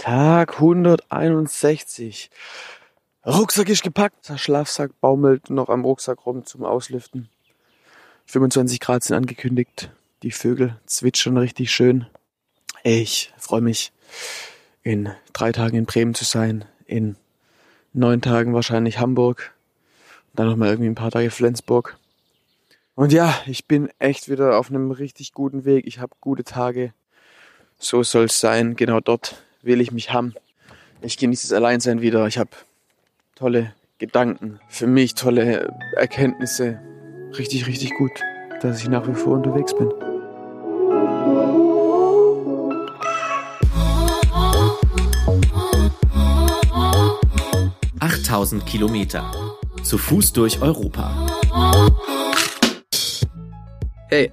Tag 161. Rucksack ist gepackt. Der Schlafsack baumelt noch am Rucksack rum zum Auslüften. 25 Grad sind angekündigt. Die Vögel zwitschern richtig schön. Ich freue mich, in drei Tagen in Bremen zu sein. In neun Tagen wahrscheinlich Hamburg. Dann nochmal irgendwie ein paar Tage Flensburg. Und ja, ich bin echt wieder auf einem richtig guten Weg. Ich habe gute Tage. So soll es sein. Genau dort will ich mich haben. Ich genieße das Alleinsein wieder. Ich habe tolle Gedanken für mich, tolle Erkenntnisse. Richtig, richtig gut, dass ich nach wie vor unterwegs bin. Achttausend Kilometer. Zu Fuß durch Europa. Hey,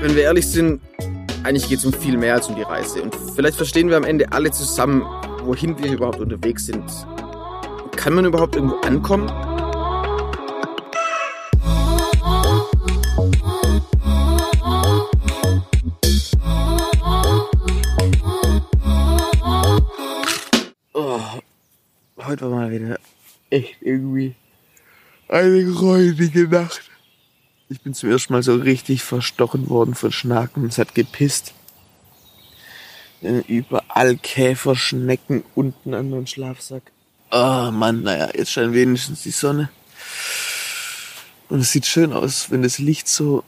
wenn wir ehrlich sind, eigentlich geht es um viel mehr als um die Reise. Und vielleicht verstehen wir am Ende alle zusammen, wohin wir überhaupt unterwegs sind. Kann man überhaupt irgendwo ankommen? Oh, heute war mal wieder echt irgendwie eine gräuliche Nacht. Ich bin zum ersten Mal so richtig verstochen worden von Schnaken. Es hat gepisst. Äh, Überall Käfer, Schnecken unten an meinem Schlafsack. Oh Mann, naja, jetzt scheint wenigstens die Sonne. Und es sieht schön aus, wenn das Licht so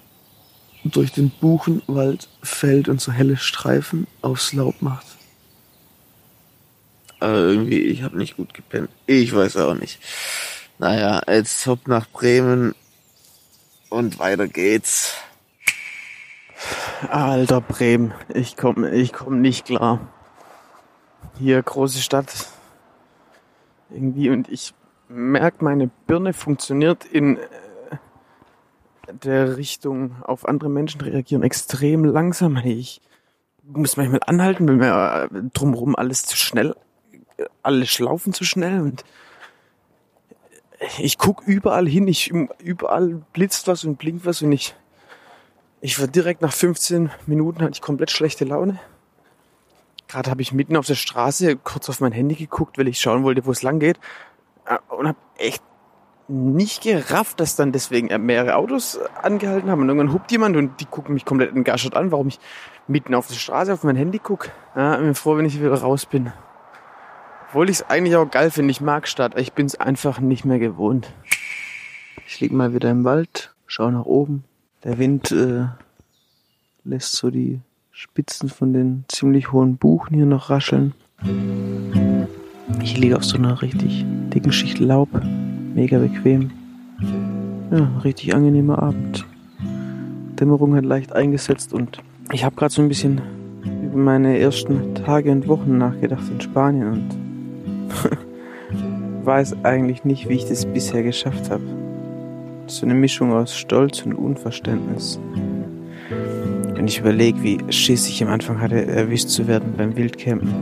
durch den Buchenwald fällt und so helle Streifen aufs Laub macht. Aber irgendwie, ich habe nicht gut gepennt. Ich weiß auch nicht. Naja, jetzt hopp nach Bremen und weiter geht's. Alter Bremen, ich komm, ich komm nicht klar. Hier große Stadt. Irgendwie und ich merke, meine Birne funktioniert in äh, der Richtung auf andere Menschen reagieren extrem langsam. Ich muss manchmal anhalten, weil mir äh, drumherum alles zu schnell, alles laufen zu schnell und ich guck überall hin, ich überall blitzt was und blinkt was und ich ich war direkt nach 15 Minuten hatte ich komplett schlechte Laune. Gerade habe ich mitten auf der Straße kurz auf mein Handy geguckt, weil ich schauen wollte, wo es lang geht äh, und habe echt nicht gerafft, dass dann deswegen mehrere Autos angehalten haben und irgendwann hupt jemand und die gucken mich komplett entgaschert an, warum ich mitten auf der Straße auf mein Handy gucke. Ja, ich bin froh, wenn ich wieder raus bin. Obwohl ich es eigentlich auch geil finde, ich mag Stadt, ich bin es einfach nicht mehr gewohnt. Ich lieg mal wieder im Wald, schau nach oben. Der Wind äh, lässt so die Spitzen von den ziemlich hohen Buchen hier noch rascheln. Ich liege auf so einer richtig dicken Schicht Laub. Mega bequem. Ja, richtig angenehmer Abend. Dämmerung hat leicht eingesetzt und ich habe gerade so ein bisschen über meine ersten Tage und Wochen nachgedacht in Spanien und weiß eigentlich nicht, wie ich das bisher geschafft habe. So eine Mischung aus Stolz und Unverständnis. Wenn ich überlege, wie Schiss ich am Anfang hatte, erwischt zu werden beim Wildcampen,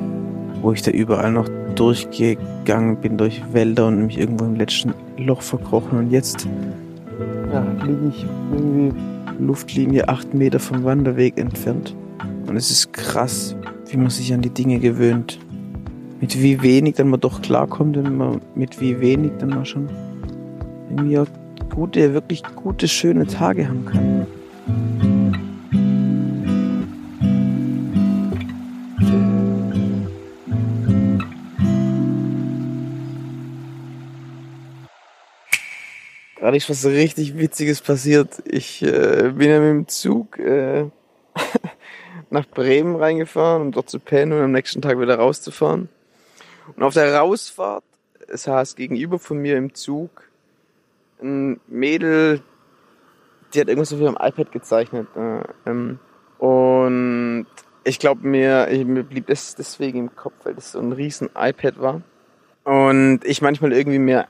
wo ich da überall noch durchgegangen bin durch Wälder und mich irgendwo im letzten Loch verkrochen und jetzt ja, liege ich irgendwie Luftlinie acht Meter vom Wanderweg entfernt. Und es ist krass, wie man sich an die Dinge gewöhnt mit wie wenig dann man doch klarkommt und man mit wie wenig dann man schon irgendwie auch gute, wirklich gute, schöne Tage haben kann. Gerade ist was richtig Witziges passiert. Ich äh, bin ja mit dem Zug äh, nach Bremen reingefahren, um dort zu pennen und am nächsten Tag wieder rauszufahren. Und auf der Rausfahrt saß gegenüber von mir im Zug ein Mädel, die hat irgendwas auf ihrem iPad gezeichnet. Äh, ähm, und ich glaube, mir, mir blieb das deswegen im Kopf, weil das so ein riesen iPad war. Und ich manchmal irgendwie mir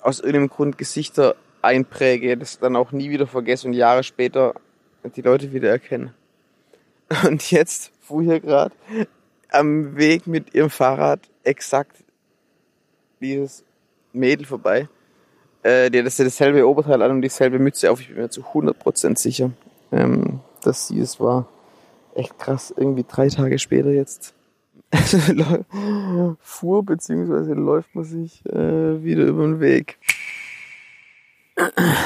aus irgendeinem Grund Gesichter einpräge, das dann auch nie wieder vergesse und Jahre später die Leute wieder erkennen. Und jetzt fuhr hier gerade am Weg mit ihrem Fahrrad exakt dieses Mädel vorbei. Äh, die hat dasselbe Oberteil an und dieselbe Mütze auf. Ich bin mir zu 100% sicher, ähm, dass sie es war. Echt krass, irgendwie drei Tage später jetzt fuhr beziehungsweise läuft man sich äh, wieder über den Weg.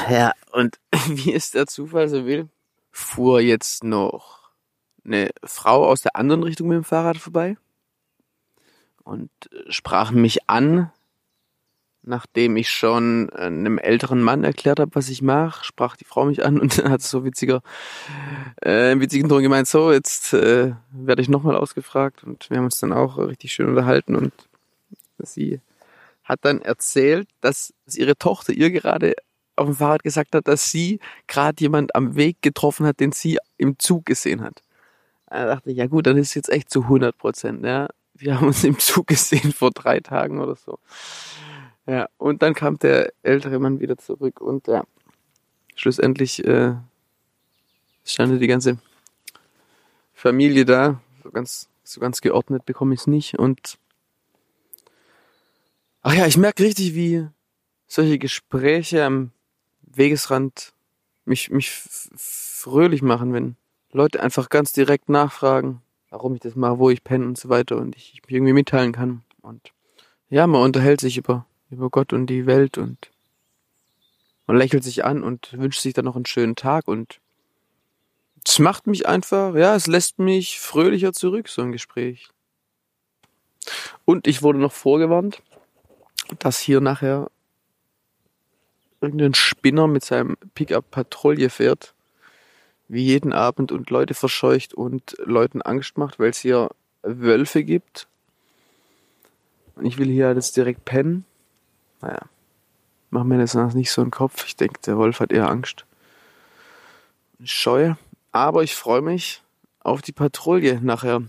Ja, und wie es der Zufall so will, fuhr jetzt noch eine Frau aus der anderen Richtung mit dem Fahrrad vorbei und sprach mich an, nachdem ich schon einem älteren Mann erklärt habe, was ich mache, sprach die Frau mich an und hat so witziger, äh, im witzigen Ton gemeint, so, jetzt äh, werde ich nochmal ausgefragt und wir haben uns dann auch richtig schön unterhalten und sie hat dann erzählt, dass ihre Tochter ihr gerade auf dem Fahrrad gesagt hat, dass sie gerade jemand am Weg getroffen hat, den sie im Zug gesehen hat. Da dachte ich, ja gut, dann ist es jetzt echt zu 100 Prozent. Ja. Wir haben uns im Zug gesehen vor drei Tagen oder so. Ja, und dann kam der ältere Mann wieder zurück und ja, schlussendlich äh, stand die ganze Familie da. So ganz, so ganz geordnet bekomme ich es nicht. Und ach ja, ich merke richtig, wie solche Gespräche am Wegesrand mich, mich fröhlich machen, wenn Leute einfach ganz direkt nachfragen, warum ich das mache, wo ich penne und so weiter und ich, ich mich irgendwie mitteilen kann. Und ja, man unterhält sich über, über Gott und die Welt und man lächelt sich an und wünscht sich dann noch einen schönen Tag und es macht mich einfach, ja, es lässt mich fröhlicher zurück, so ein Gespräch. Und ich wurde noch vorgewarnt, dass hier nachher irgendein Spinner mit seinem Pickup Patrouille fährt, wie jeden Abend und Leute verscheucht und Leuten Angst macht, weil es hier Wölfe gibt. Und ich will hier jetzt direkt pennen. Naja, mach mir das nicht so einen Kopf. Ich denke, der Wolf hat eher Angst. Ich scheue. Aber ich freue mich auf die Patrouille nachher.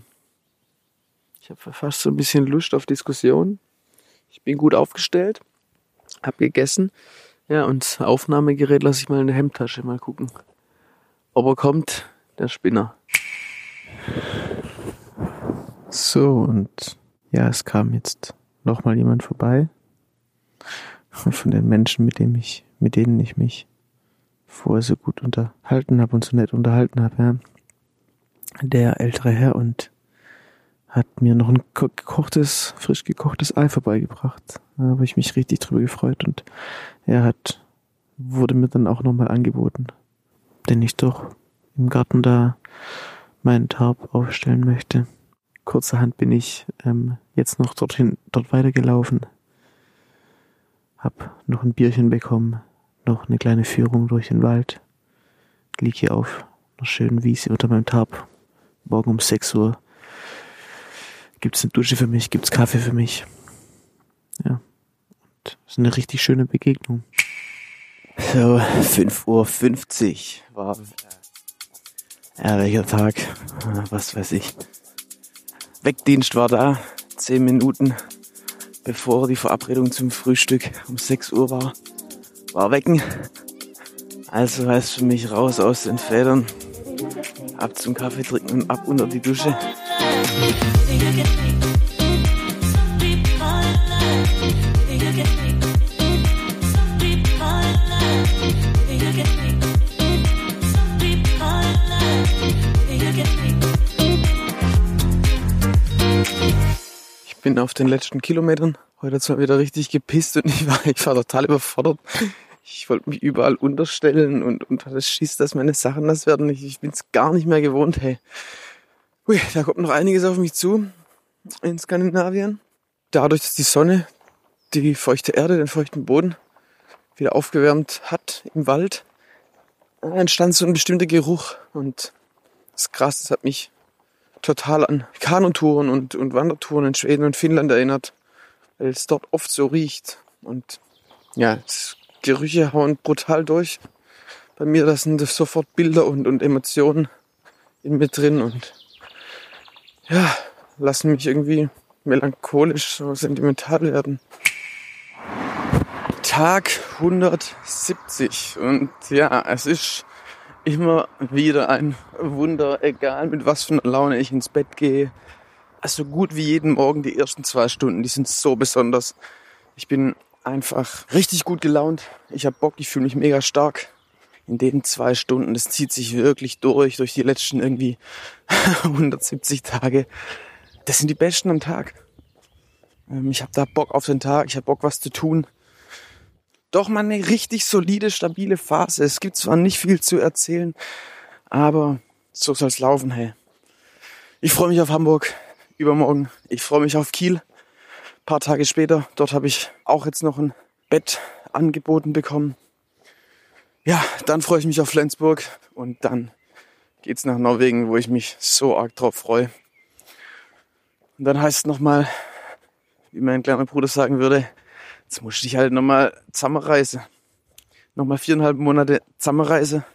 Ich habe fast so ein bisschen Lust auf Diskussion. Ich bin gut aufgestellt, hab gegessen. Ja, und Aufnahmegerät lasse ich mal in der Hemdtasche mal gucken. Ob er kommt, der Spinner. So, und ja, es kam jetzt nochmal jemand vorbei. Von den Menschen, mit dem ich, mit denen ich mich vorher so gut unterhalten habe und so nett unterhalten habe, ja. Der ältere Herr und hat mir noch ein gekochtes, frisch gekochtes Ei vorbeigebracht. Da habe ich mich richtig drüber gefreut und er hat, wurde mir dann auch nochmal angeboten, denn ich doch im Garten da meinen Tarp aufstellen möchte. Kurzerhand bin ich ähm, jetzt noch dorthin, dort weitergelaufen, hab noch ein Bierchen bekommen, noch eine kleine Führung durch den Wald, lieg hier auf einer schönen Wiese unter meinem Tarp. Morgen um 6 Uhr gibt's eine Dusche für mich, gibt's Kaffee für mich. Ja. Das ist eine richtig schöne Begegnung. So, 5.50 Uhr war, ja, welcher Tag? Was weiß ich. Wegdienst war da, 10 Minuten bevor die Verabredung zum Frühstück um 6 Uhr war, war wecken. Also heißt für mich raus aus den Federn, ab zum Kaffee trinken und ab unter die Dusche. Auf den letzten Kilometern heute zwar wieder richtig gepisst und ich war, ich war total überfordert. Ich wollte mich überall unterstellen und, und hatte Schiss, dass meine Sachen nass werden. Ich, ich bin es gar nicht mehr gewohnt, hey. Ui, da kommt noch einiges auf mich zu in Skandinavien. Dadurch, dass die Sonne die feuchte Erde, den feuchten Boden wieder aufgewärmt hat im Wald, entstand so ein bestimmter Geruch. Und das krass, das hat mich total an Kanutouren und, und Wandertouren in Schweden und Finnland erinnert, weil es dort oft so riecht. Und ja, Gerüche hauen brutal durch. Bei mir, das sind sofort Bilder und, und Emotionen in mir drin und ja, lassen mich irgendwie melancholisch, so sentimental werden. Tag 170 und ja, es ist immer wieder ein Wunder, egal mit was für einer Laune ich ins Bett gehe. Also gut wie jeden Morgen die ersten zwei Stunden, die sind so besonders. Ich bin einfach richtig gut gelaunt. Ich habe Bock, ich fühle mich mega stark. In den zwei Stunden, das zieht sich wirklich durch, durch die letzten irgendwie 170 Tage. Das sind die besten am Tag. Ähm, ich habe da Bock auf den Tag, ich habe Bock, was zu tun. Doch mal eine richtig solide, stabile Phase. Es gibt zwar nicht viel zu erzählen, aber so soll's laufen, hey. Ich freue mich auf Hamburg übermorgen. Ich freue mich auf Kiel paar Tage später, dort habe ich auch jetzt noch ein Bett angeboten bekommen. Ja, dann freue ich mich auf Flensburg und dann geht's nach Norwegen, wo ich mich so arg drauf freue. Und dann heißt es nochmal, wie mein kleiner Bruder sagen würde, jetzt muss ich halt nochmal Zammerreise. Nochmal viereinhalb Monate Zammerreise.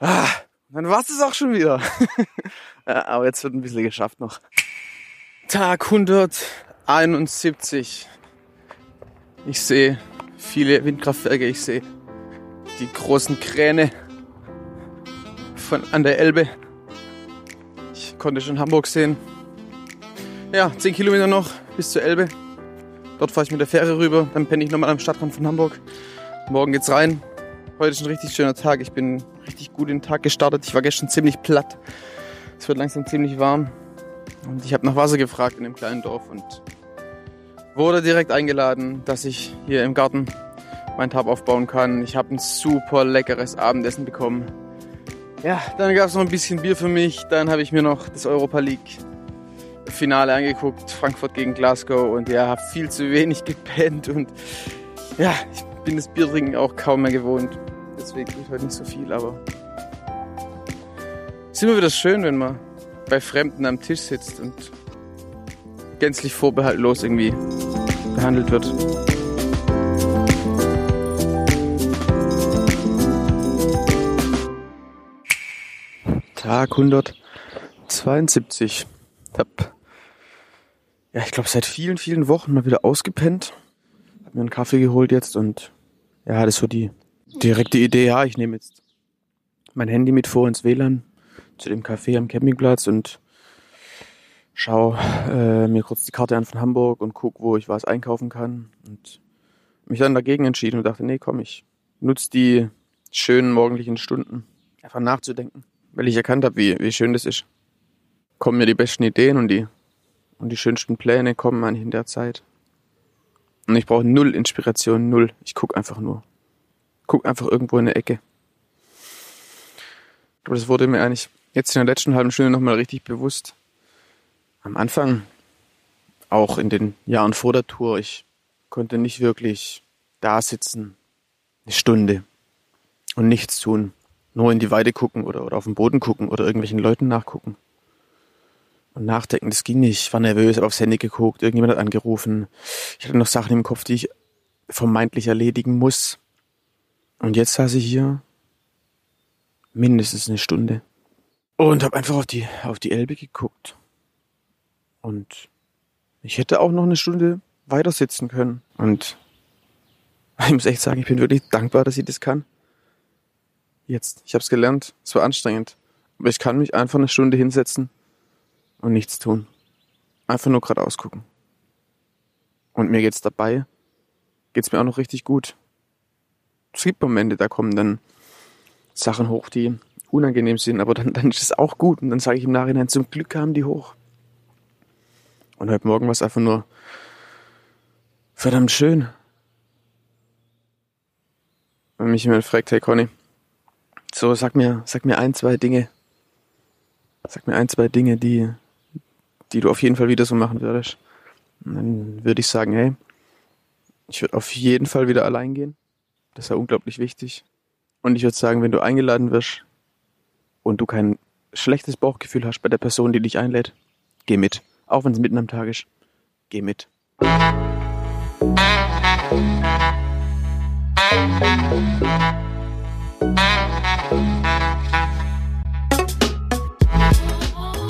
Ah, dann war's es auch schon wieder. ja, aber jetzt wird ein bisschen geschafft noch. Tag 171. Ich sehe viele Windkraftwerke, ich sehe die großen Kräne von an der Elbe. Ich konnte schon Hamburg sehen. Ja, 10 Kilometer noch bis zur Elbe. Dort fahre ich mit der Fähre rüber, dann penne ich nochmal am Stadtrand von Hamburg. Morgen geht's rein. Heute ist ein richtig schöner Tag. Ich bin richtig gut in den Tag gestartet. Ich war gestern ziemlich platt. Es wird langsam ziemlich warm. Und ich habe nach Wasser gefragt in dem kleinen Dorf und wurde direkt eingeladen, dass ich hier im Garten mein Tab aufbauen kann. Ich habe ein super leckeres Abendessen bekommen. Ja, dann gab es noch ein bisschen Bier für mich. Dann habe ich mir noch das Europa League Finale angeguckt, Frankfurt gegen Glasgow und ja, habe viel zu wenig gepennt und ja, ich bin das Biertrinken auch kaum mehr gewohnt. Deswegen ich heute nicht so viel, aber es ist immer wieder schön, wenn man bei Fremden am Tisch sitzt und gänzlich vorbehaltlos irgendwie behandelt wird. Tag 172. Ich hab, ja, ich glaube, seit vielen, vielen Wochen mal wieder ausgepennt. Hab mir einen Kaffee geholt jetzt und ja, das ist so die direkte Idee. Ja, ich nehme jetzt mein Handy mit vor ins WLAN, zu dem Café am Campingplatz und schau äh, mir kurz die Karte an von Hamburg und guck, wo ich was einkaufen kann. Und mich dann dagegen entschieden und dachte, nee, komm, ich nutze die schönen morgendlichen Stunden, einfach nachzudenken, weil ich erkannt habe, wie, wie schön das ist. Kommen mir die besten Ideen und die, und die schönsten Pläne kommen eigentlich in der Zeit. Und ich brauche null Inspiration, null. Ich guck einfach nur. Guck einfach irgendwo in der Ecke. Aber das wurde mir eigentlich jetzt in der letzten halben Stunde nochmal richtig bewusst. Am Anfang, auch in den Jahren vor der Tour, ich konnte nicht wirklich da sitzen, eine Stunde und nichts tun. Nur in die Weide gucken oder, oder auf den Boden gucken oder irgendwelchen Leuten nachgucken. Und nachdenken, das ging nicht. Ich war nervös, habe aufs Handy geguckt, irgendjemand hat angerufen. Ich hatte noch Sachen im Kopf, die ich vermeintlich erledigen muss. Und jetzt saß ich hier mindestens eine Stunde und habe einfach auf die, auf die Elbe geguckt. Und ich hätte auch noch eine Stunde weiter sitzen können. Und ich muss echt sagen, ich bin wirklich dankbar, dass ich das kann. Jetzt. Ich habe es gelernt. Es war anstrengend. Aber ich kann mich einfach eine Stunde hinsetzen und nichts tun. Einfach nur gerade ausgucken. Und mir geht's dabei, geht's mir auch noch richtig gut. Es gibt Momente, da kommen dann Sachen hoch, die unangenehm sind, aber dann, dann ist es auch gut. Und dann sage ich im Nachhinein, zum Glück kamen die hoch. Und heute Morgen war es einfach nur verdammt schön. Wenn mich jemand fragt, hey Conny, so sag mir, sag mir ein, zwei Dinge. Sag mir ein, zwei Dinge, die, die du auf jeden Fall wieder so machen würdest. Und dann würde ich sagen, hey, ich würde auf jeden Fall wieder allein gehen. Das ist ja unglaublich wichtig. Und ich würde sagen, wenn du eingeladen wirst, und du kein schlechtes Bauchgefühl hast bei der Person, die dich einlädt, geh mit. Auch wenn es mitten am Tag ist. Geh mit.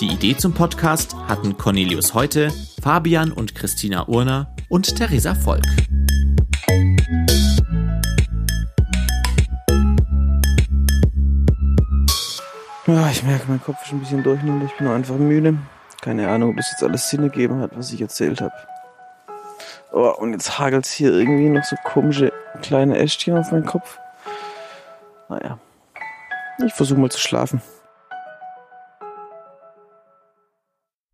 Die Idee zum Podcast hatten Cornelius Heute, Fabian und Christina Urner und Theresa Volk. Ja, ich merke, mein Kopf ist ein bisschen durcheinander. Ich bin einfach müde. Keine Ahnung, ob das jetzt alles Sinn ergeben hat, was ich erzählt habe. Oh, und jetzt hagelt es hier irgendwie noch so komische kleine Ästchen auf meinen Kopf. Naja, ich versuche mal zu schlafen.